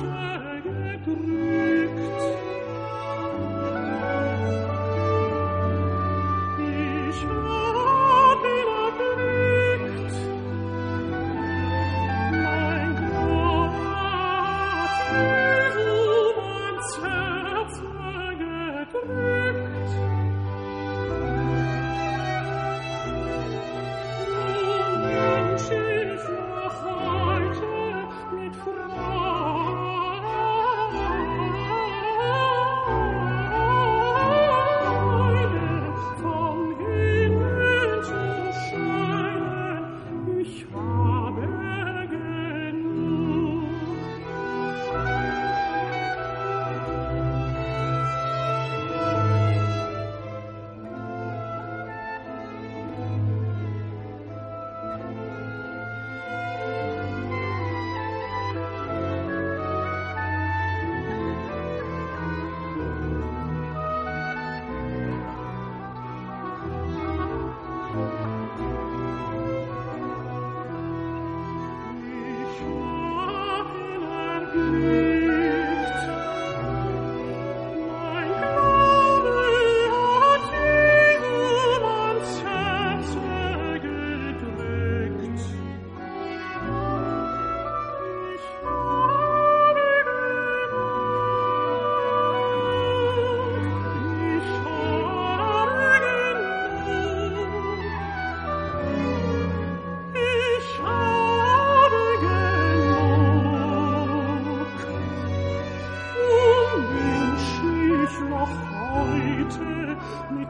Tage grün. mit